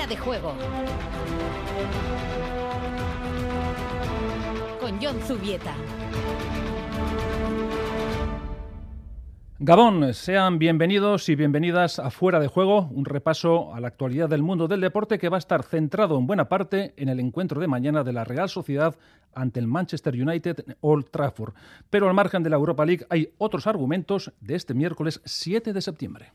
Fuera de juego. Con John Zubieta. Gabón, sean bienvenidos y bienvenidas a Fuera de Juego, un repaso a la actualidad del mundo del deporte que va a estar centrado en buena parte en el encuentro de mañana de la Real Sociedad ante el Manchester United Old Trafford. Pero al margen de la Europa League hay otros argumentos de este miércoles 7 de septiembre.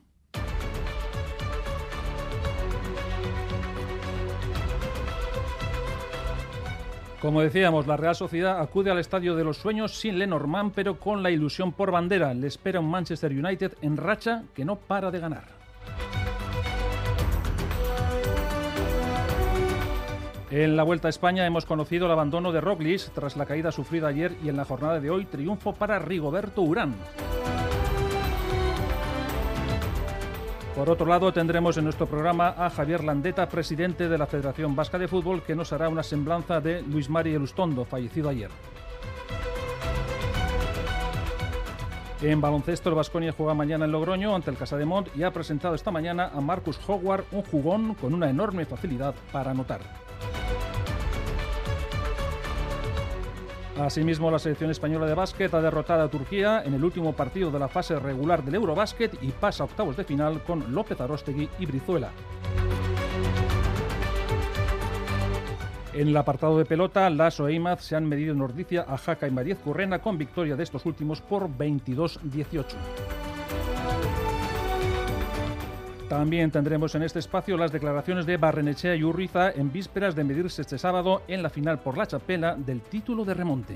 Como decíamos, la Real Sociedad acude al Estadio de los Sueños sin Lenormand, pero con la ilusión por bandera. Le espera un Manchester United en racha que no para de ganar. En la Vuelta a España hemos conocido el abandono de Roglic tras la caída sufrida ayer y en la jornada de hoy triunfo para Rigoberto Urán. Por otro lado, tendremos en nuestro programa a Javier Landeta, presidente de la Federación Vasca de Fútbol, que nos hará una semblanza de Luis Mari Elustondo, fallecido ayer. En baloncesto, el Vasconia juega mañana en Logroño ante el Casa de Mont y ha presentado esta mañana a Marcus Howard, un jugón con una enorme facilidad para anotar. Asimismo, la selección española de básquet ha derrotado a Turquía en el último partido de la fase regular del Eurobásquet y pasa a octavos de final con López Arostegui y Brizuela. En el apartado de pelota, Lasso e Imaz se han medido en Ordicia a Jaca y Mariez Currena con victoria de estos últimos por 22-18. También tendremos en este espacio las declaraciones de Barrenechea y Urriza en vísperas de medirse este sábado en la final por la chapela del título de remonte.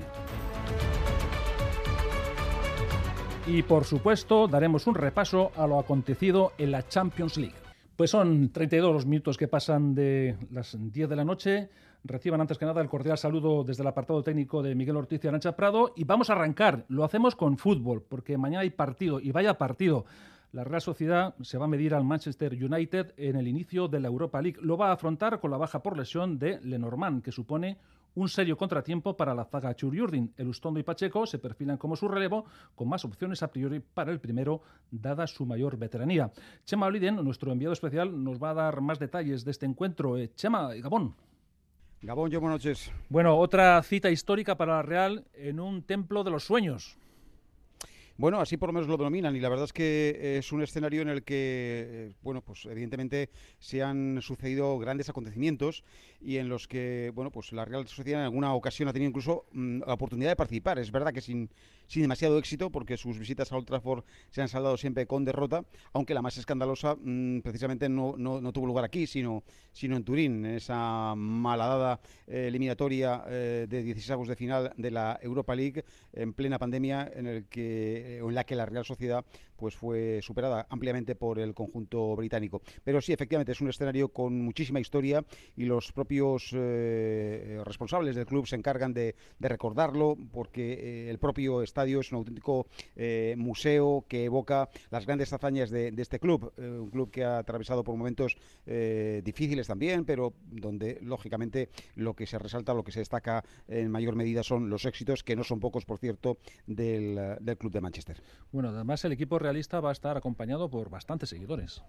Y por supuesto daremos un repaso a lo acontecido en la Champions League. Pues son 32 los minutos que pasan de las 10 de la noche. Reciban antes que nada el cordial saludo desde el apartado técnico de Miguel Ortiz y Arancha Prado. Y vamos a arrancar. Lo hacemos con fútbol, porque mañana hay partido y vaya partido. La Real Sociedad se va a medir al Manchester United en el inicio de la Europa League. Lo va a afrontar con la baja por lesión de Lenormand, que supone un serio contratiempo para la zaga Churiurdin. El Ustondo y Pacheco se perfilan como su relevo, con más opciones a priori para el primero, dada su mayor veteranía. Chema Oliden, nuestro enviado especial, nos va a dar más detalles de este encuentro. Eh, Chema, Gabón. Gabón, yo buenas noches. Bueno, otra cita histórica para la Real en un templo de los sueños. Bueno, así por lo menos lo denominan y la verdad es que es un escenario en el que, eh, bueno, pues evidentemente se han sucedido grandes acontecimientos y en los que, bueno, pues la Real Sociedad en alguna ocasión ha tenido incluso mm, la oportunidad de participar. Es verdad que sin, sin demasiado éxito porque sus visitas a Old Trafford se han saldado siempre con derrota, aunque la más escandalosa mm, precisamente no, no, tuvo lugar aquí, sino, sino en Turín, en esa malhadada eh, eliminatoria eh, de 16 de final de la Europa League en plena pandemia en el que eh, en la que la Real Sociedad pues fue superada ampliamente por el conjunto británico. Pero sí, efectivamente, es un escenario con muchísima historia y los propios eh, responsables del club se encargan de, recordarlo porque eh, el propio estadio es un auténtico museo que evoca las grandes hazañas de, este club, un club que ha atravesado por momentos difíciles también, pero donde lógicamente lo que se resalta, lo que se destaca en mayor medida son los éxitos, que no son pocos, por cierto, del, del club de Manchester. Bueno, además el equipo realista va a estar acompañado por bastantes seguidores.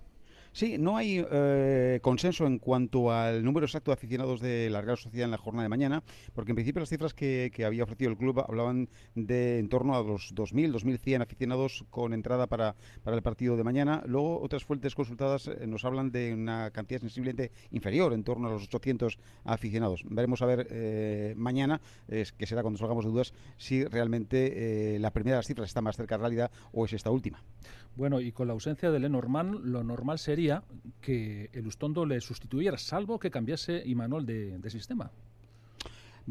Sí, no hay eh, consenso en cuanto al número exacto de aficionados de la Real Sociedad en la jornada de mañana, porque en principio las cifras que, había ofrecido el club hablaban de en torno a los 2.000, 2.100 aficionados con entrada para, para el partido de mañana. Luego otras fuentes consultadas eh, nos hablan de una cantidad sensiblemente inferior, en torno a los 800 aficionados. Veremos a ver eh, mañana, que será cuando salgamos de dudas, si realmente la primera de las cifras está más cerca de la realidad o es esta última. Bueno, y con la ausencia de Lenormand, lo normal sería que el Ustondo le sustituyera, salvo que cambiase Imanol de, sistema.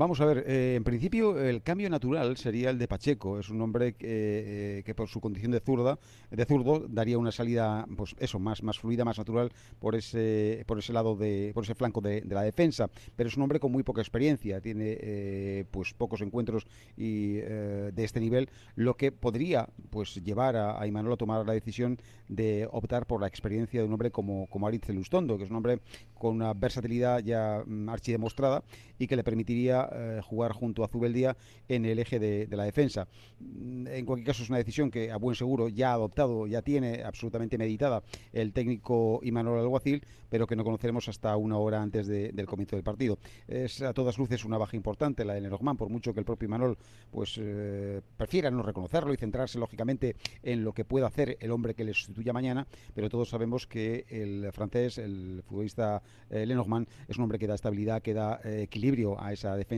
Vamos a ver, eh, en principio el cambio natural sería el de Pacheco. Es un hombre que, eh, que, por su condición de zurda, de zurdo, daría una salida, pues eso, más, más fluida, más natural por ese, por ese lado de, por ese flanco de, la defensa. Pero es un hombre con muy poca experiencia, tiene eh, pues pocos encuentros y de este nivel, lo que podría pues llevar a, a Imanol a tomar la decisión de optar por la experiencia de un hombre como, como Aritz Lustondo, que es un hombre con una versatilidad ya mm, archidemostrada y que le permitiría para jugar junto a Zubeldía en el eje de, la defensa. Mm, en cualquier caso, es una decisión que a buen seguro ya ha adoptado, ya tiene absolutamente meditada el técnico Imanol Alguacil, pero que no conoceremos hasta una hora antes del comienzo del partido. Es a todas luces una baja importante la de Lenormand, por mucho que el propio Imanol pues eh, prefiera no reconocerlo y centrarse lógicamente en lo que pueda hacer el hombre que le sustituya mañana, pero todos sabemos que el francés, el futbolista eh, Lenormand, es un hombre que da estabilidad, que da eh, equilibrio a esa defensa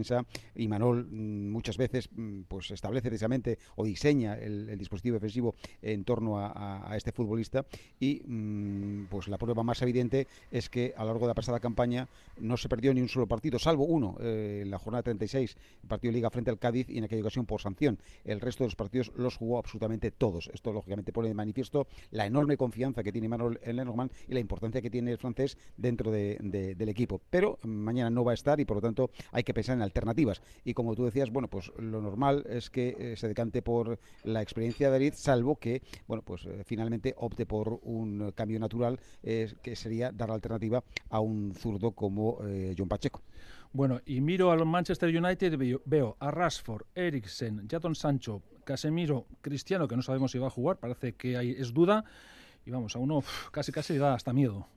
y Manol mm, muchas veces mm, pues establece precisamente o diseña el, dispositivo defensivo en torno a, este futbolista y mm, pues la prueba más evidente es que a lo largo de la pasada campaña no se perdió ni un solo partido, salvo uno en la jornada 36, el partido de Liga frente al Cádiz y en aquella ocasión por sanción. El resto de los partidos los jugó absolutamente todos. Esto lógicamente pone de manifiesto la enorme confianza que tiene Manuel Lenormand y la importancia que tiene el francés dentro del equipo. Pero mañana no va a estar y por lo tanto hay que pensar en alternativas. Y como tú decías, bueno, pues lo normal es que eh, se decante por la experiencia de David, salvo que, bueno, pues eh, finalmente opte por un cambio natural, que sería dar la alternativa a un zurdo como eh, John Pacheco. Bueno, y miro al Manchester United, veo, veo a Rashford, Eriksen, Jadon Sancho, Casemiro, Cristiano, que no sabemos si va a jugar, parece que hay, es duda, y vamos, a uno casi casi da hasta miedo.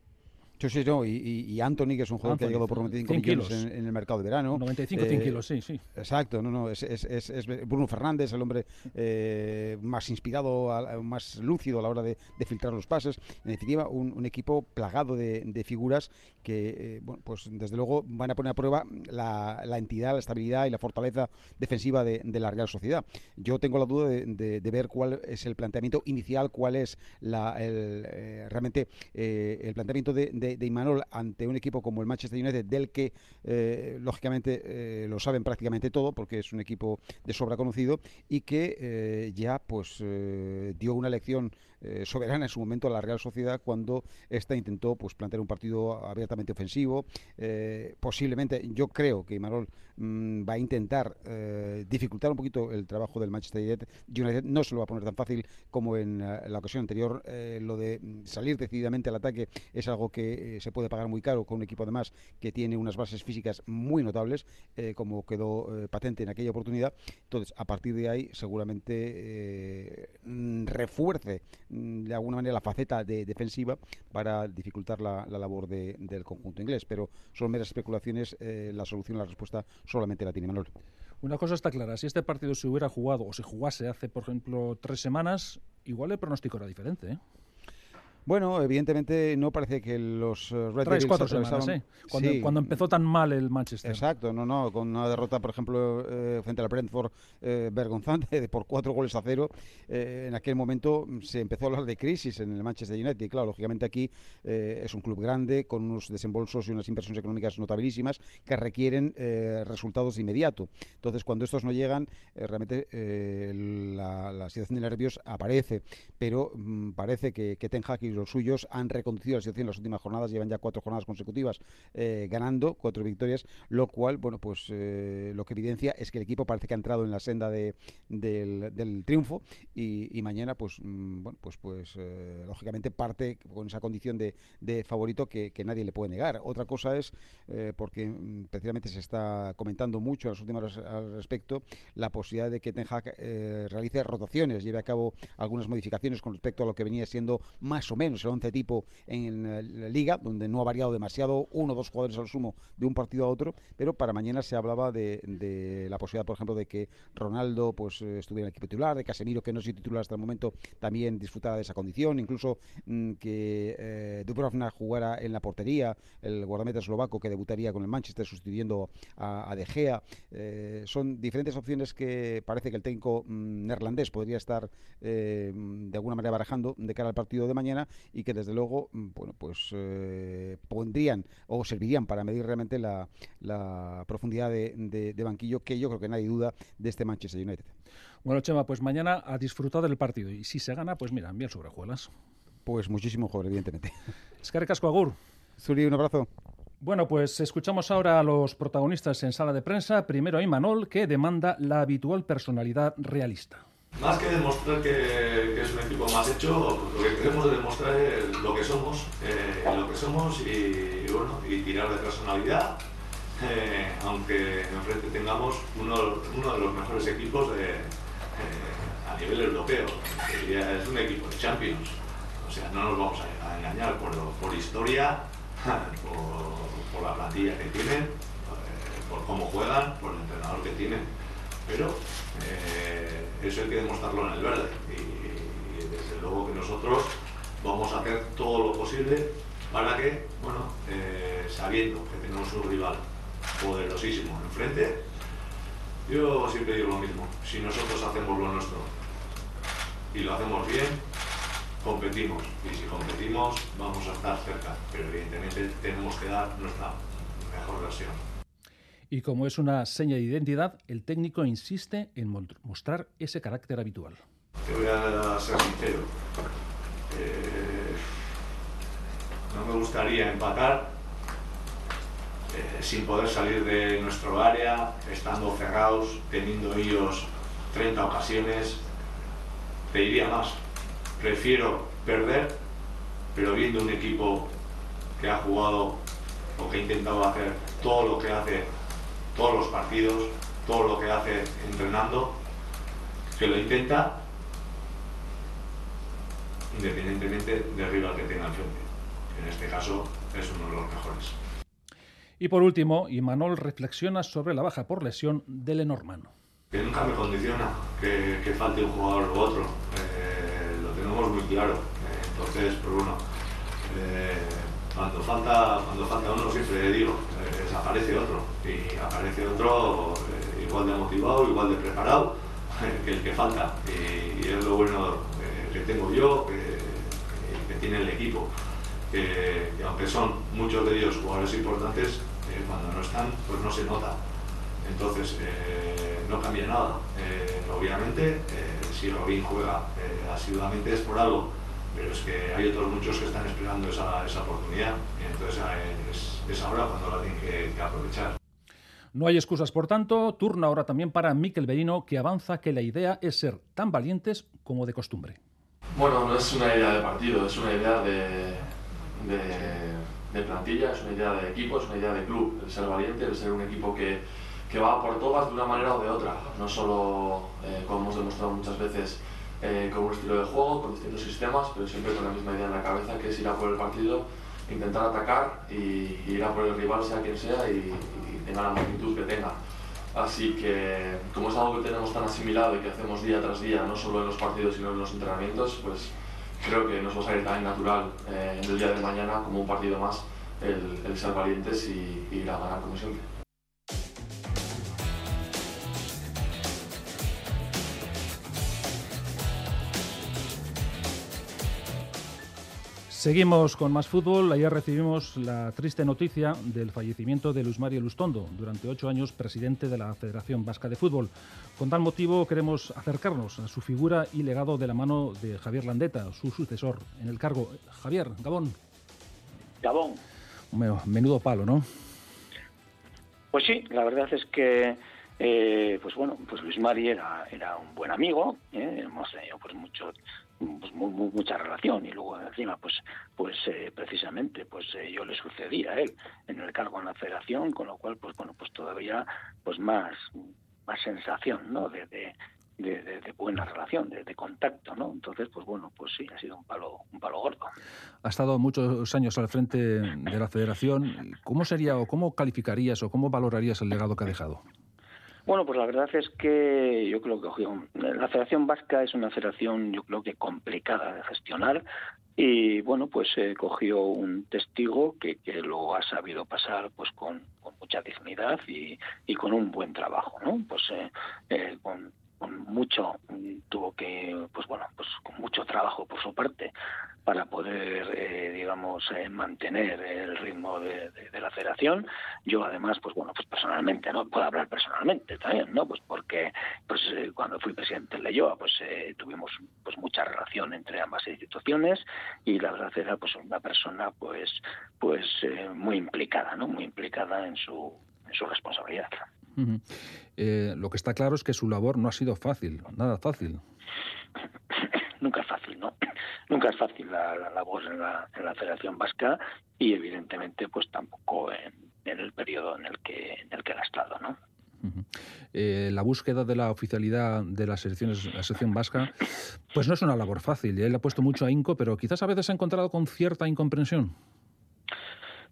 Sí, sí, no, y, y, Anthony, que es un jugador que ha llegado por 95 millones en, el mercado de verano. 95, 100 eh, kilos, sí, sí. Exacto, no, no, es, es, es, Bruno Fernández, el hombre eh, más inspirado, más lúcido a la hora de, filtrar los pases. En definitiva, un, equipo plagado de, figuras que, eh, bueno, pues desde luego van a poner a prueba la, entidad, la estabilidad y la fortaleza defensiva de, la Real Sociedad. Yo tengo la duda de, ver cuál es el planteamiento inicial, cuál es la, el, realmente el planteamiento de de, Imanol ante un equipo como el Manchester United, del que eh, lógicamente eh, lo saben prácticamente todo, porque es un equipo de sobra conocido y que eh, ya pues dio una lección soberana en su momento a la Real Sociedad cuando ésta intentó pues plantear un partido abiertamente ofensivo. posiblemente, yo creo que Imanol mm, va a intentar dificultar un poquito el trabajo del Manchester United. No se lo va a poner tan fácil como en la ocasión anterior. lo de salir decididamente al ataque es algo que eh, se puede pagar muy caro con un equipo además que tiene unas bases físicas muy notables, eh, como quedó eh, patente en aquella oportunidad. Entonces, a partir de ahí, seguramente mm, refuerce mm, de alguna manera la faceta de defensiva para dificultar la, labor del conjunto inglés. Pero son meras especulaciones, la solución, la respuesta solamente la tiene Manuel. Una cosa está clara, si este partido se hubiera jugado o se jugase hace, por ejemplo, tres semanas, igual el pronóstico era diferente. ¿eh? Bueno, evidentemente no parece que los eh, Red Devils cuatro semanas, ¿eh? cuando, cuando, empezó tan mal el Manchester. Exacto, no, no, con una derrota, por ejemplo, eh, frente al Brentford vergonzante por cuatro goles a cero. en aquel momento se empezó a hablar de crisis en el Manchester United. Y claro, lógicamente aquí es un club grande con unos desembolsos y unas inversiones económicas notabilísimas que requieren resultados de inmediato. Entonces, cuando estos no llegan, realmente la, situación de nervios aparece. Pero mm, parece que, que y los suyos han reconducido la situación en las últimas jornadas, llevan ya cuatro jornadas consecutivas eh, ganando, cuatro victorias, lo cual, bueno, pues eh, lo que evidencia es que el equipo parece que ha entrado en la senda de, del, triunfo y, mañana, pues, mm, bueno, pues, pues eh, lógicamente parte con esa condición de, favorito que, nadie le puede negar. Otra cosa es, porque mm, precisamente se está comentando mucho en las últimas al respecto, la posibilidad de que Ten realice lleve a cabo algunas modificaciones con respecto a lo que venía siendo más o menos el once tipo en eh, la liga, donde no ha variado demasiado, uno o dos jugadores al sumo de un partido a otro, pero para mañana se hablaba de, la posibilidad, por ejemplo, de que Ronaldo pues eh, estuviera en el equipo titular, de Casemiro, que no es titular hasta el momento, también disfrutara de esa condición, incluso mm, que eh, Dubrovna jugara en la portería, el guardameta eslovaco que debutaría con el Manchester sustituyendo a, De Gea. Eh, son diferentes opciones que parece que el técnico mm, neerlandés podría estar de alguna manera barajando de cara al partido de mañana y que desde luego mm, bueno pues eh, pondrían o servirían para medir realmente la, profundidad de, banquillo que yo creo que nadie duda de este Manchester United. Bueno, Chema, pues mañana a disfrutar del partido y si se gana, pues mira, bien sobrejuelas. Pues muchísimo mejor, evidentemente. Es que Agur. Suri, un abrazo. Bueno, pues escuchamos ahora a los protagonistas en sala de prensa. Primero a Imanol, que demanda la habitual personalidad realista. Más que demostrar que, es un equipo más hecho, lo que queremos demostrar es lo que somos, eh, lo que somos y, bueno, y tirar de personalidad eh, aunque enfrente tengamos uno, uno, de los mejores equipos de, a nivel europeo. Es un equipo de Champions. O sea, no nos vamos a, engañar por, por historia, por, la plantilla que tienen, eh, por cómo juegan, por el entrenador que tienen. Pero eh, eso hay que demostrarlo en el verde. Y, desde luego que nosotros vamos a hacer todo lo posible para que, bueno, eh, sabiendo que tenemos un rival poderosísimo enfrente, yo siempre digo lo mismo, si nosotros hacemos lo nuestro y lo hacemos bien, competimos. Y si competimos, vamos a estar cerca. Pero evidentemente tenemos que dar nuestra mejor versión. Y como es una seña de identidad, el técnico insiste en mostrar ese carácter habitual. Te voy a ser sincero. Eh, no me gustaría empatar eh, sin poder salir de nuestro área, estando cerrados, teniendo ellos 30 ocasiones. Te diría más, prefiero perder, pero viendo un equipo que ha jugado o que ha intentado hacer todo lo que hace todos los partidos, todo lo que hace entrenando, que lo intenta independientemente del rival que tenga enfrente. En este caso es uno de los mejores. Y por último, Imanol reflexiona sobre la baja por lesión de Lenormand. Que nunca me condiciona que, falte un jugador u otro. Eh, lo tenemos muy claro. Entonces, pues bueno, eh, cuando, falta, cuando falta uno siempre digo, eh, desaparece otro. Y aparece otro eh, igual de motivado, igual de preparado que el que falta. Y, es lo bueno que tengo yo, que, tiene el equipo. Que, aunque son muchos de ellos jugadores importantes, cuando no están, pues no se nota. Entonces, no cambia nada. obviamente, si Robin juega asiduamente es por algo pero es que hay otros muchos que están esperando esa, esa oportunidad, entonces es, es, ahora cuando la tienen que, aprovechar. No hay excusas, por tanto, turno ahora también para Miquel Berino, que avanza que la idea es ser tan valientes como de costumbre. Bueno, no es una idea de partido, es una idea de, de, plantilla, es una idea de equipo, es una idea de club. El ser valiente, el ser un equipo que, que va por todas de una manera o de otra, no solo, eh, como hemos demostrado muchas veces, eh, con un estilo de juego, con distintos sistemas, pero siempre con la misma idea en la cabeza, que es ir a por el partido, intentar atacar y, ir a por el rival, sea quien sea, y, tenga la magnitud que tenga. Así que, como es algo que tenemos tan asimilado y que hacemos día tras día, no solo en los partidos, sino en los entrenamientos, pues creo que nos va a salir tan natural eh, en el día de mañana como un partido más el, ser valientes y, y ir a ganar como siempre. Seguimos con más fútbol. Ayer recibimos la triste noticia del fallecimiento de Luis Mario Lustondo, durante ocho años presidente de la Federación Vasca de Fútbol. Con tal motivo queremos acercarnos a su figura y legado de la mano de Javier Landeta, su sucesor en el cargo. Javier, Gabón. Gabón. Menudo palo, ¿no? Pues sí, la verdad es que eh, pues bueno, pues Luis Mari era, era un buen amigo, ¿eh? hemos tenido pues mucho pues mucha relación y luego encima pues pues eh, precisamente pues eh, yo le sucedí a él en el cargo en la federación con lo cual pues bueno pues todavía pues más más sensación no de, de, buena relación de, contacto no entonces pues bueno pues sí ha sido un palo un palo gordo. Ha estado muchos años al frente de la federación. Cómo sería o cómo calificarías o cómo valorarías el legado que ha dejado bueno, pues la verdad es que yo creo que la Federación Vasca es una federación, yo creo que complicada de gestionar y bueno, pues eh, cogió un testigo que, lo ha sabido pasar pues con, mucha dignidad y, y, con un buen trabajo, ¿no? Pues eh, eh, con mucho tuvo que pues bueno pues con mucho trabajo por su parte para poder eh, digamos eh, mantener el ritmo de, la federación. Yo además pues bueno pues personalmente no puedo hablar personalmente también no pues porque pues eh, cuando fui presidente de Leyoa pues tuvimos pues mucha relación entre ambas instituciones y la verdad era pues una persona pues pues muy implicada no muy implicada en su en su responsabilidad eh, lo que está claro es que su labor no ha sido fácil, nada fácil. Nunca es fácil, ¿no? Nunca es fácil la, labor en la, Federación Vasca y evidentemente pues tampoco en, en el periodo en el que en el que ha estado, ¿no? Eh, la búsqueda de la oficialidad de las selecciones, la sección vasca, pues no es una labor fácil. Él ha puesto mucho ahínco, pero quizás a veces ha encontrado con cierta incomprensión.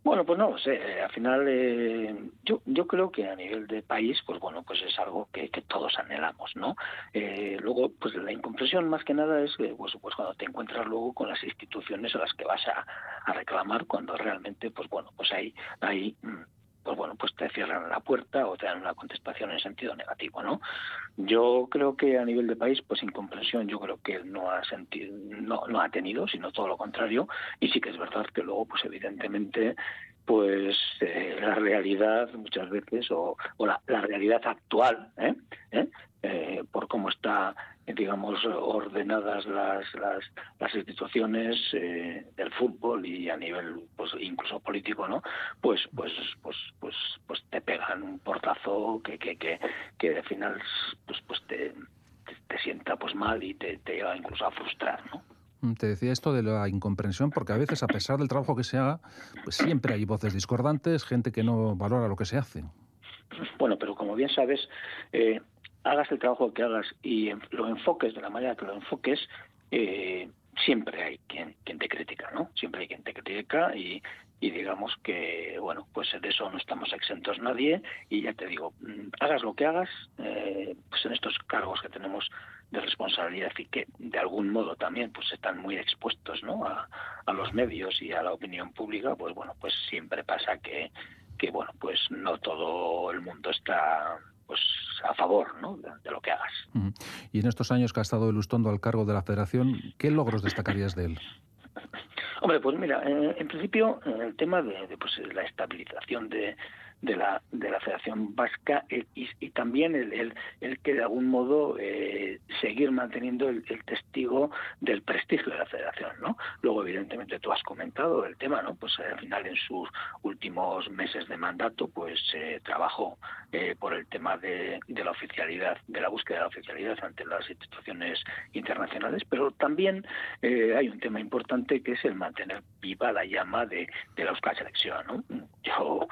Bueno, pues no lo sé. Al final, eh, yo, yo creo que a nivel de país, pues bueno, pues es algo que, todos anhelamos, ¿no? Eh, luego, pues la incomprensión más que nada es, pues, pues cuando te encuentras luego con las instituciones a las que vas a, a reclamar, cuando realmente, pues bueno, pues hay, hay mm, pues bueno, pues te cierran la puerta o te dan una contestación en sentido negativo, ¿no? Yo creo que a nivel de país, pues incomprensión, yo creo que no ha sentido, no, no ha tenido, sino todo lo contrario, y sí que es verdad que luego, pues evidentemente, pues eh, la realidad muchas veces o, la, realidad actual ¿eh? ¿Eh? ¿Eh? por cómo está digamos ordenadas las las, las instituciones del fútbol y a nivel pues incluso político no pues pues pues pues pues te pegan un portazo que que que, que al final pues pues te, te, sienta pues mal y te, te lleva incluso a frustrar no te decía esto de la incomprensión, porque a veces, a pesar del trabajo que se haga, pues siempre hay voces discordantes, gente que no valora lo que se hace. Bueno, pero como bien sabes, eh, hagas el trabajo que hagas y lo enfoques de la manera que lo enfoques, eh, siempre hay quien, quien te critica, ¿no? Siempre hay quien te critica y, y digamos que, bueno, pues de eso no estamos exentos nadie y ya te digo, mm, hagas lo que hagas, eh, pues en estos cargos que tenemos de responsabilidad y que de algún modo también pues están muy expuestos ¿no? a, los medios y a la opinión pública, pues bueno, pues siempre pasa que, que bueno, pues no todo el mundo está pues a favor ¿no? de, lo que hagas. Y en estos años que ha estado Elustondo al cargo de la federación, ¿qué logros destacarías de él? Hombre, pues mira, en, principio el tema de, pues, la estabilización de, de la, de la Federación Vasca eh, y, también el, el, que de algún modo eh, seguir manteniendo el, testigo del prestigio de la Federación, ¿no? Luego, evidentemente, tú has comentado el tema, ¿no? Pues al final, en sus últimos meses de mandato, pues eh, trabajó por el tema de, de, la oficialidad, de la búsqueda de la oficialidad ante las instituciones internacionales, pero también hay un tema importante que es el mantener viva la llama de, de la Euskal Selección, ¿no? Yo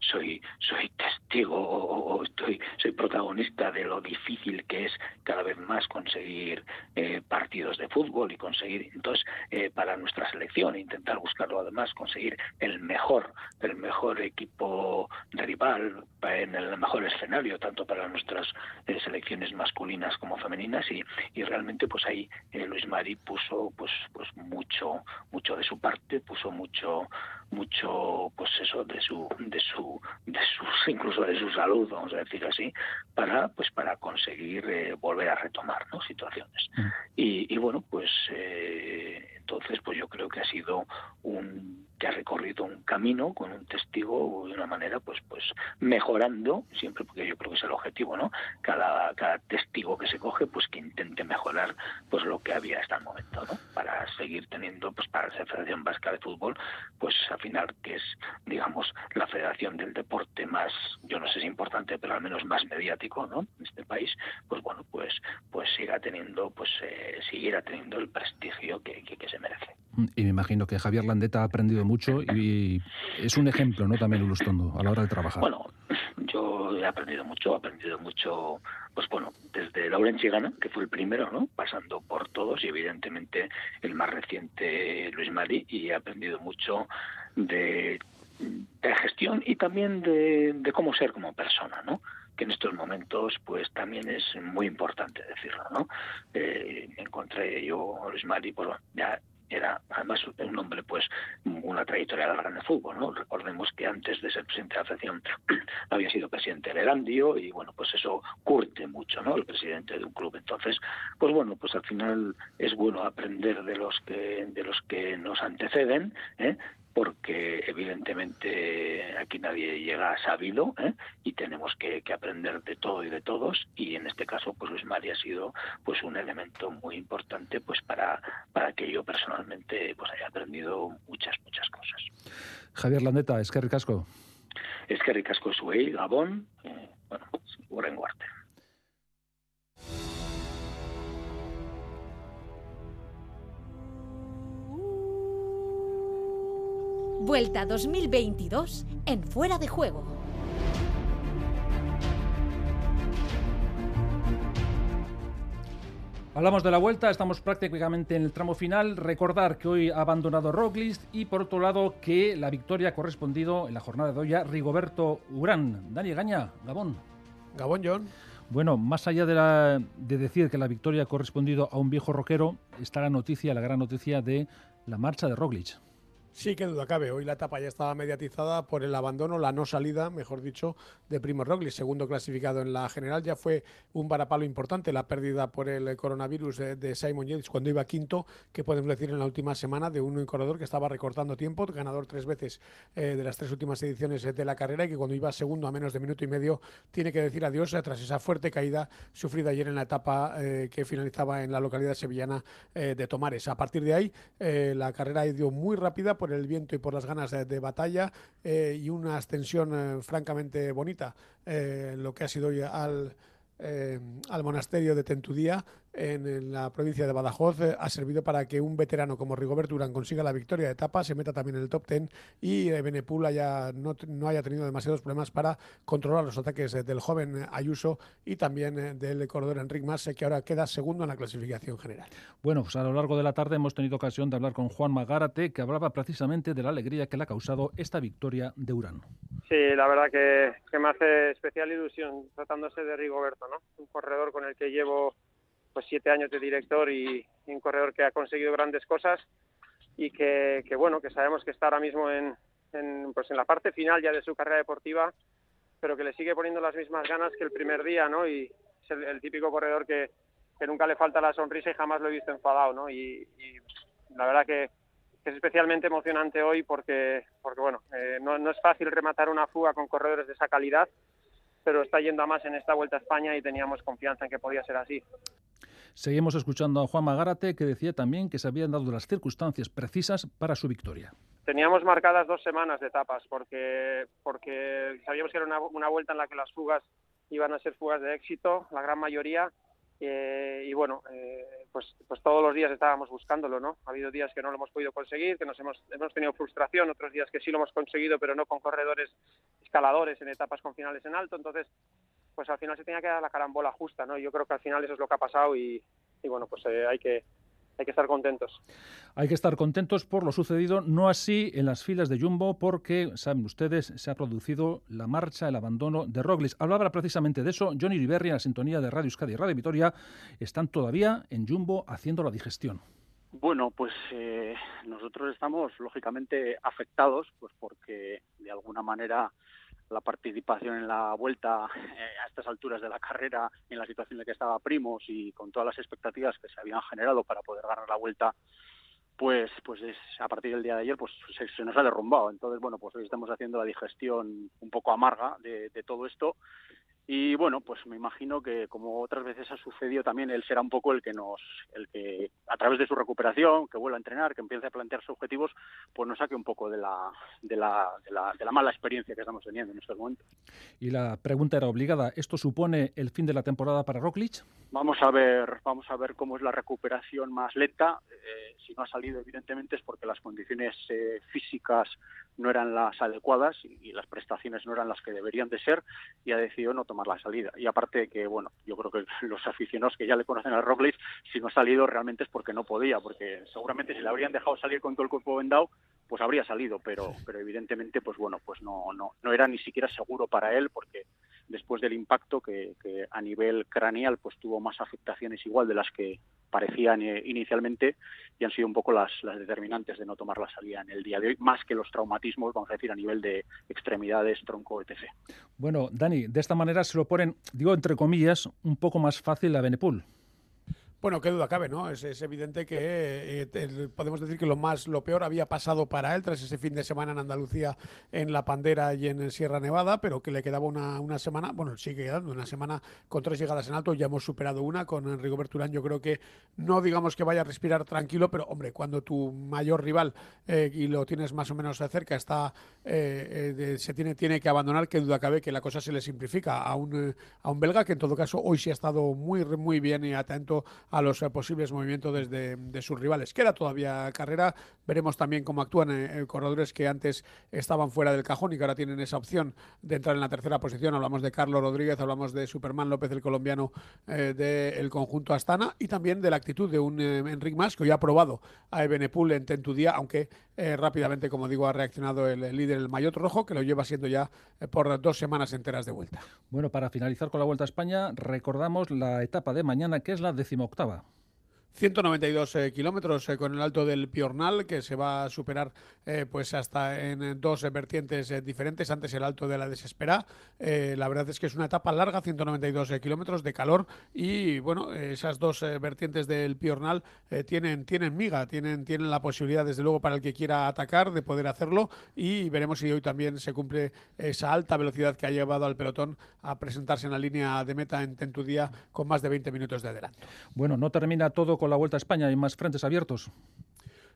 soy soy, soy testigo o, estoy, soy protagonista de lo difícil que es cada vez más conseguir eh, partidos de fútbol y conseguir, entonces, eh, para nuestra selección, intentar buscarlo además, conseguir el mejor, el mejor equipo rival en el mejor escenario, tanto para nuestras eh, selecciones masculinas como femeninas y, y realmente pues ahí Luis Mari puso pues pues mucho mucho de su parte puso mucho mucho pues eso de su de su de sus incluso de su salud vamos a decir así para pues para conseguir eh, volver a retomar ¿no? situaciones mm. y, y, bueno pues eh, entonces pues yo creo que ha sido un que ha recorrido un camino con un testigo de una manera pues pues mejorando siempre porque yo creo que es el objetivo no cada cada testigo que se coge pues que intente mejorar pues lo que había hasta el momento no para seguir teniendo pues para la Federación Vasca de Fútbol pues al final que es digamos la federación del deporte más yo no sé si importante pero al menos más mediático no en este país pues bueno pues pues siga teniendo pues eh, siguiera teniendo el prestigio que, que se merece y me imagino que Javier Landeta ha aprendido mucho y es un ejemplo, ¿no? También Ulustondo a la hora de trabajar. Bueno, yo he aprendido mucho, he aprendido mucho, pues bueno, desde Lauren Chigana, que fue el primero, ¿no? Pasando por todos y evidentemente el más reciente Luis Mari y he aprendido mucho de, gestión y también de, de cómo ser como persona, ¿no? que en estos momentos pues también es muy importante decirlo, ¿no? Eh, encontré yo Luis Mari, pues ya era además un hombre pues una trayectoria larga en el fútbol no recordemos que antes de ser presidente de la federación había sido presidente del Erandio y bueno pues eso curte mucho no el presidente de un club. Entonces pues bueno pues al final es bueno aprender de los que de los que nos anteceden ¿eh? Porque evidentemente aquí nadie llega sabido ¿eh? y tenemos que, aprender de todo y de todos y en este caso pues Luis María ha sido pues un elemento muy importante pues para, para que yo personalmente pues haya aprendido muchas muchas cosas. Javier Landeta, es que ricasco. Es que ricasco Suey, Gabón, eh, bueno, Guarte. Vuelta 2022 en Fuera de Juego. Hablamos de la vuelta, estamos prácticamente en el tramo final. Recordar que hoy ha abandonado Roglic y por otro lado que la victoria ha correspondido en la jornada de hoy a Rigoberto Urán. Dani Gaña, Gabón. Gabón, John. Bueno, más allá de, de decir que la victoria ha correspondido a un viejo roquero, está la noticia, la gran noticia de la marcha de Roglic. Sí, qué duda cabe. Hoy la etapa ya estaba mediatizada por el abandono, la no salida, mejor dicho, de Primo Roglic, segundo clasificado en la general. Ya fue un varapalo importante la pérdida por el coronavirus de, Simon Yates cuando iba quinto, que podemos decir en la última semana, de un corredor que estaba recortando tiempo, ganador tres veces eh, de las tres últimas ediciones de la carrera y que cuando iba segundo a menos de minuto y medio tiene que decir adiós eh, tras esa fuerte caída sufrida ayer en la etapa eh, que finalizaba en la localidad sevillana de Tomares. A partir de ahí, la carrera ha ido muy rápida por el viento y por las ganas de, batalla eh, y una ascensión eh, francamente bonita, eh, lo que ha sido hoy al, al monasterio de Tentudía en, la provincia de Badajoz eh, ha servido para que un veterano como Rigoberto Urán consiga la victoria de etapa, se meta también en el top ten y eh, Benepul haya, no, no, haya tenido demasiados problemas para controlar los ataques eh, del joven Ayuso y también del corredor Enric Mas, que ahora queda segundo en la clasificación general. Bueno, pues a lo largo de la tarde hemos tenido ocasión de hablar con Juan Magárate, que hablaba precisamente de la alegría que le ha causado esta victoria de Urán. Sí, la verdad que, que me hace especial ilusión tratándose de Rigoberto, ¿no? Un corredor con el que llevo pues siete años de director y, un corredor que ha conseguido grandes cosas y que, bueno, que sabemos que está ahora mismo en, pues en la parte final ya de su carrera deportiva, pero que le sigue poniendo las mismas ganas que el primer día, ¿no? Y es el, típico corredor que, nunca le falta la sonrisa y jamás lo he visto enfadado, ¿no? Y, la verdad que, es especialmente emocionante hoy porque, porque bueno, eh, no, no es fácil rematar una fuga con corredores de esa calidad, pero está yendo a más en esta Vuelta a España y teníamos confianza en que podía ser así. Seguimos escuchando a Juan Magárate, que decía también que se habían dado las circunstancias precisas para su victoria. Teníamos marcadas dos semanas de etapas, porque, porque sabíamos que era una, vuelta en la que las fugas iban a ser fugas de éxito, la gran mayoría, eh, y bueno, eh, pues, pues todos los días estábamos buscándolo, ¿no? Ha habido días que no lo hemos podido conseguir, que nos hemos, hemos tenido frustración, otros días que sí lo hemos conseguido, pero no con corredores escaladores en etapas con finales en alto, entonces pues al final se tenía que dar la carambola justa, ¿no? Yo creo que al final eso es lo que ha pasado y, bueno, pues eh, hay que hay que estar contentos. Hay que estar contentos por lo sucedido, no así en las filas de Jumbo, porque, saben ustedes, se ha producido la marcha, el abandono de Roglic. Hablaba precisamente de eso. Johnny Riberri, en la sintonía de Radio Euskadi y Radio Vitoria, están todavía en Jumbo haciendo la digestión. Bueno, pues eh, nosotros estamos lógicamente afectados, pues porque de alguna manera la participación en la vuelta eh, a estas alturas de la carrera en la situación en la que estaba Primos y con todas las expectativas que se habían generado para poder ganar la vuelta pues pues a partir del día de ayer pues se, nos ha derrumbado. Entonces bueno pues hoy estamos haciendo la digestión un poco amarga de todo esto y bueno, pues me imagino que como otras veces ha sucedido también él será un poco el que nos, el que a través de su recuperación, que vuelva a entrenar, que empiece a plantearse objetivos, pues nos saque un poco de la, de la, de la, de la mala experiencia que estamos teniendo en estos momentos. Y la pregunta era obligada, ¿esto supone el fin de la temporada para Roglic? Vamos a ver, vamos a ver cómo es la recuperación más lenta. Eh, si no ha salido, evidentemente, es porque las condiciones eh, físicas no eran las adecuadas y, las prestaciones no eran las que deberían de ser y ha decidido no tomar la salida. Y aparte que, bueno, yo creo que los aficionados que ya le conocen a Roglic, si no ha salido realmente es porque no podía, porque seguramente si le habrían dejado salir con todo el cuerpo vendado, pues habría salido, pero, pero evidentemente, pues bueno, pues no, no, no era ni siquiera seguro para él porque después del impacto que, a nivel craneal pues tuvo más afectaciones igual de las que parecían eh, inicialmente y han sido un poco las, las determinantes de no tomar la salida en el día de hoy, más que los traumatismos, vamos a decir, a nivel de extremidades, tronco, etc. Bueno, Dani, de esta manera se lo ponen, digo entre comillas, un poco más fácil a Benepul. Bueno, qué duda cabe, ¿no? Es, evidente que eh, podemos decir que lo más, lo peor había pasado para él tras ese fin de semana en Andalucía, en La Pandera y en Sierra Nevada, pero que le quedaba una, una semana, bueno, sigue quedando una semana con tres llegadas en alto, ya hemos superado una con Enrico Berturán, yo creo que no digamos que vaya a respirar tranquilo, pero hombre, cuando tu mayor rival eh, y lo tienes más o menos cerca está, eh, se tiene, tiene que abandonar, qué duda cabe que la cosa se le simplifica a un, a un belga que en todo caso hoy sí ha estado muy, muy bien y atento a los posibles movimientos desde de sus rivales. Queda todavía carrera, veremos también cómo actúan corredores que antes estaban fuera del cajón y que ahora tienen esa opción de entrar en la tercera posición. Hablamos de Carlos Rodríguez, hablamos de Superman López, el colombiano del conjunto Astana, y también de la actitud de un Enric Mas, que hoy ha probado a Ebenepul en Tentudía, aunque rápidamente, como digo, ha reaccionado el, líder, el Mayotte Rojo, que lo lleva siendo ya por dos semanas enteras de vuelta. Bueno, para finalizar con la Vuelta a España, recordamos la etapa de mañana, que es la decimoctava octava. 192 eh, kilómetros eh, con el alto del Piornal, que se va a superar eh, pues hasta en dos vertientes diferentes. Antes el alto de la Desespera. la verdad es que es una etapa larga, 192 kilómetros de calor. Y bueno, esas dos vertientes del Piornal tienen, tienen miga, tienen, tienen la posibilidad, desde luego, para el que quiera atacar, de poder hacerlo. Y veremos si hoy también se cumple esa alta velocidad que ha llevado al pelotón a presentarse en la línea de meta en Tentudía con más de 20 minutos de adelanto. Bueno, no termina todo con la Vuelta a España? ¿Hay más frentes abiertos?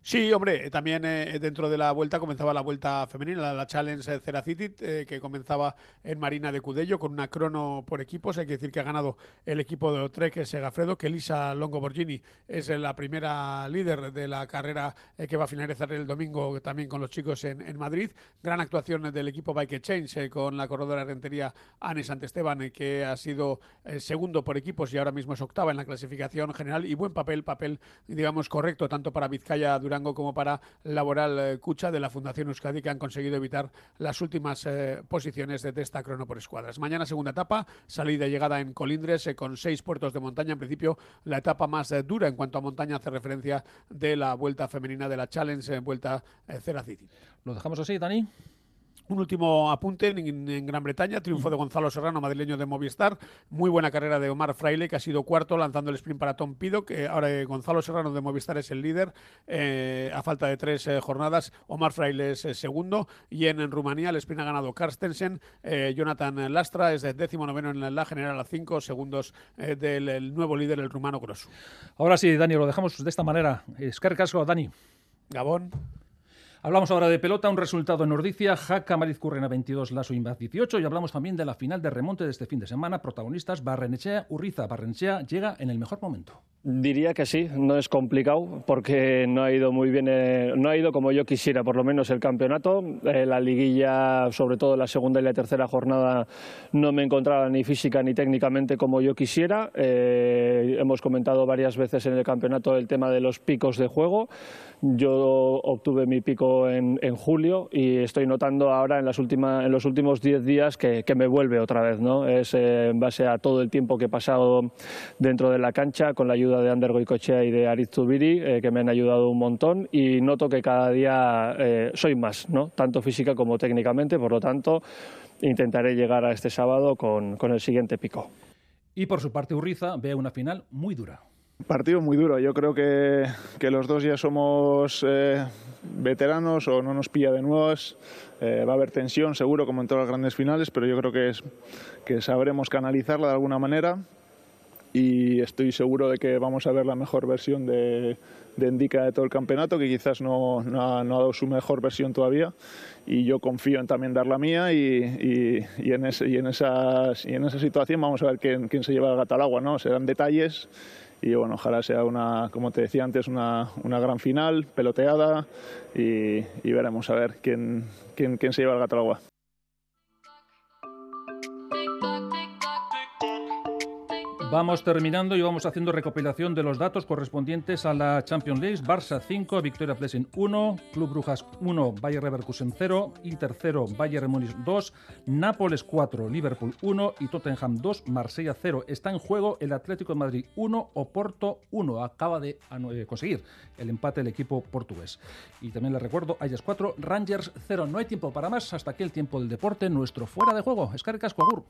Sí, hombre, también eh, dentro de la vuelta comenzaba la vuelta femenina, la, Challenge Ceracity, eh, que comenzaba en Marina de Cudello con una crono por equipos. Hay que decir que ha ganado el equipo de Otrek Segafredo, que Elisa Longoborgini es la primera líder de la carrera eh, que va a finalizar el domingo también con los chicos en, Madrid. Gran actuación del equipo Bike Change con la corredora rentería Anne Santesteban, que ha sido segundo por equipos y ahora mismo es octava en la clasificación general. Y buen papel, papel, digamos, correcto tanto para Vizcaya durante como para Laboral eh, Cucha de la Fundación Euskadi que han conseguido evitar las últimas eh, posiciones de esta crono por escuadras. Mañana segunda etapa, salida y llegada en Colindres eh, con seis puertos de montaña. En principio la etapa más dura en cuanto a montaña hace referencia de la vuelta femenina de la Challenge, vuelta Cera City. Lo dejamos así, Dani. Un último apunte en, Gran Bretaña, triunfo de Gonzalo Serrano, madrileño de Movistar. Muy buena carrera de Omar Fraile, que ha sido cuarto lanzando el sprint para Tom Pido, que ahora eh, Gonzalo Serrano de Movistar es el líder eh, a falta de tres eh, jornadas. Omar Fraile es segundo. Y en, Rumanía el sprint ha ganado Karstensen. Jonathan Lastra es décimo noveno en la general a cinco segundos del nuevo líder, el rumano Grosso. Ahora sí, Dani, lo dejamos de esta manera. Es Casco, Dani. Gabón. Hablamos ahora de pelota, un resultado en Ordicia, Jaca Mariz Currena 22, Lazo Imbaz 18 y hablamos también de la final de remonte de este fin de semana. Protagonistas Barrenechea, Urriza. Barrenechea llega en el mejor momento. Diría que sí, no es complicado porque no ha ido muy bien, eh, no ha ido como yo quisiera, por lo menos el campeonato. Eh, la liguilla, sobre todo la segunda y la tercera jornada, no me encontraba ni física ni técnicamente como yo quisiera. Eh, hemos comentado varias veces en el campeonato el tema de los picos de juego. Yo obtuve mi pico en, julio y estoy notando ahora en, las últimas, en los últimos 10 días que, me vuelve otra vez. ¿no? Es en base a todo el tiempo que he pasado dentro de la cancha con la ayuda de Ander Goicochea y de Ariz Zubiri, eh, que me han ayudado un montón y noto que cada día eh, soy más, ¿no? tanto física como técnicamente, por lo tanto intentaré llegar a este sábado con, con el siguiente pico. Y por su parte Urriza ve una final muy dura. Partido muy duro. Yo creo que, que los dos ya somos eh, veteranos o no nos pilla de nuevas. va a haber tensión seguro como en todas las grandes finales, pero yo creo que, es, que sabremos canalizarla de alguna manera y estoy seguro de que vamos a ver la mejor versión de, de Indica de todo el campeonato, que quizás no, no, ha, dado su mejor versión todavía y yo confío en también dar la mía y, y, en, ese, y, en, esas, y en esa situación vamos a ver quién, quién se lleva el gato al agua, ¿no? serán detalles y bueno, ojalá sea una, como te decía antes, una, una gran final, peloteada y, veremos a ver quién, quién, quién se lleva el gato al agua. Vamos terminando y vamos haciendo recopilación de los datos correspondientes a la Champions League. Barça 5, Victoria Plesen 1, Club Brujas 1, Bayer Leverkusen 0, Inter 0, Bayern Múnich 2, Nápoles 4, Liverpool 1 y Tottenham 2, Marsella 0. Está en juego el Atlético de Madrid 1, Oporto 1. Acaba de eh, conseguir el empate el equipo portugués. Y también les recuerdo, Ajax 4, Rangers 0. No hay tiempo para más. Hasta aquí el tiempo del deporte. Nuestro fuera de juego. Escaricas Agur.